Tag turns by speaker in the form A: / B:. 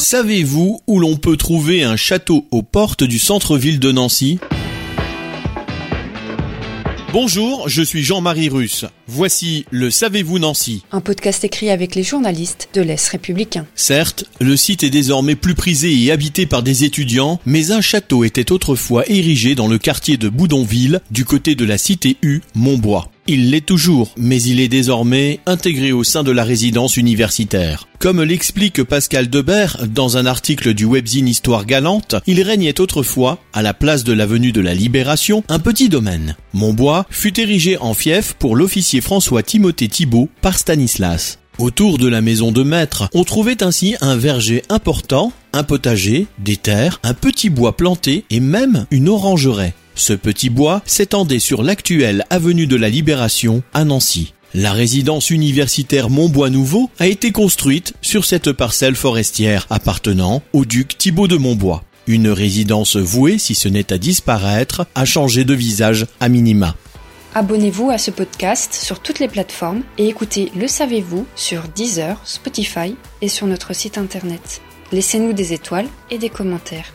A: Savez-vous où l'on peut trouver un château aux portes du centre-ville de Nancy? Bonjour, je suis Jean-Marie Russe. Voici le Savez-vous Nancy
B: Un podcast écrit avec les journalistes de l'Est républicain.
A: Certes, le site est désormais plus prisé et habité par des étudiants, mais un château était autrefois érigé dans le quartier de Boudonville, du côté de la cité U, Montbois. Il l'est toujours, mais il est désormais intégré au sein de la résidence universitaire. Comme l'explique Pascal Debert dans un article du webzine Histoire Galante, il régnait autrefois, à la place de l'avenue de la Libération, un petit domaine. Montbois fut érigé en fief pour l'officier François Timothée Thibault par Stanislas. Autour de la maison de maître, on trouvait ainsi un verger important, un potager, des terres, un petit bois planté et même une orangeraie. Ce petit bois s'étendait sur l'actuelle avenue de la Libération à Nancy. La résidence universitaire Montbois Nouveau a été construite sur cette parcelle forestière appartenant au duc Thibaut de Montbois. Une résidence vouée, si ce n'est à disparaître, à changer de visage à minima.
B: Abonnez-vous à ce podcast sur toutes les plateformes et écoutez Le Savez-vous sur Deezer, Spotify et sur notre site internet. Laissez-nous des étoiles et des commentaires.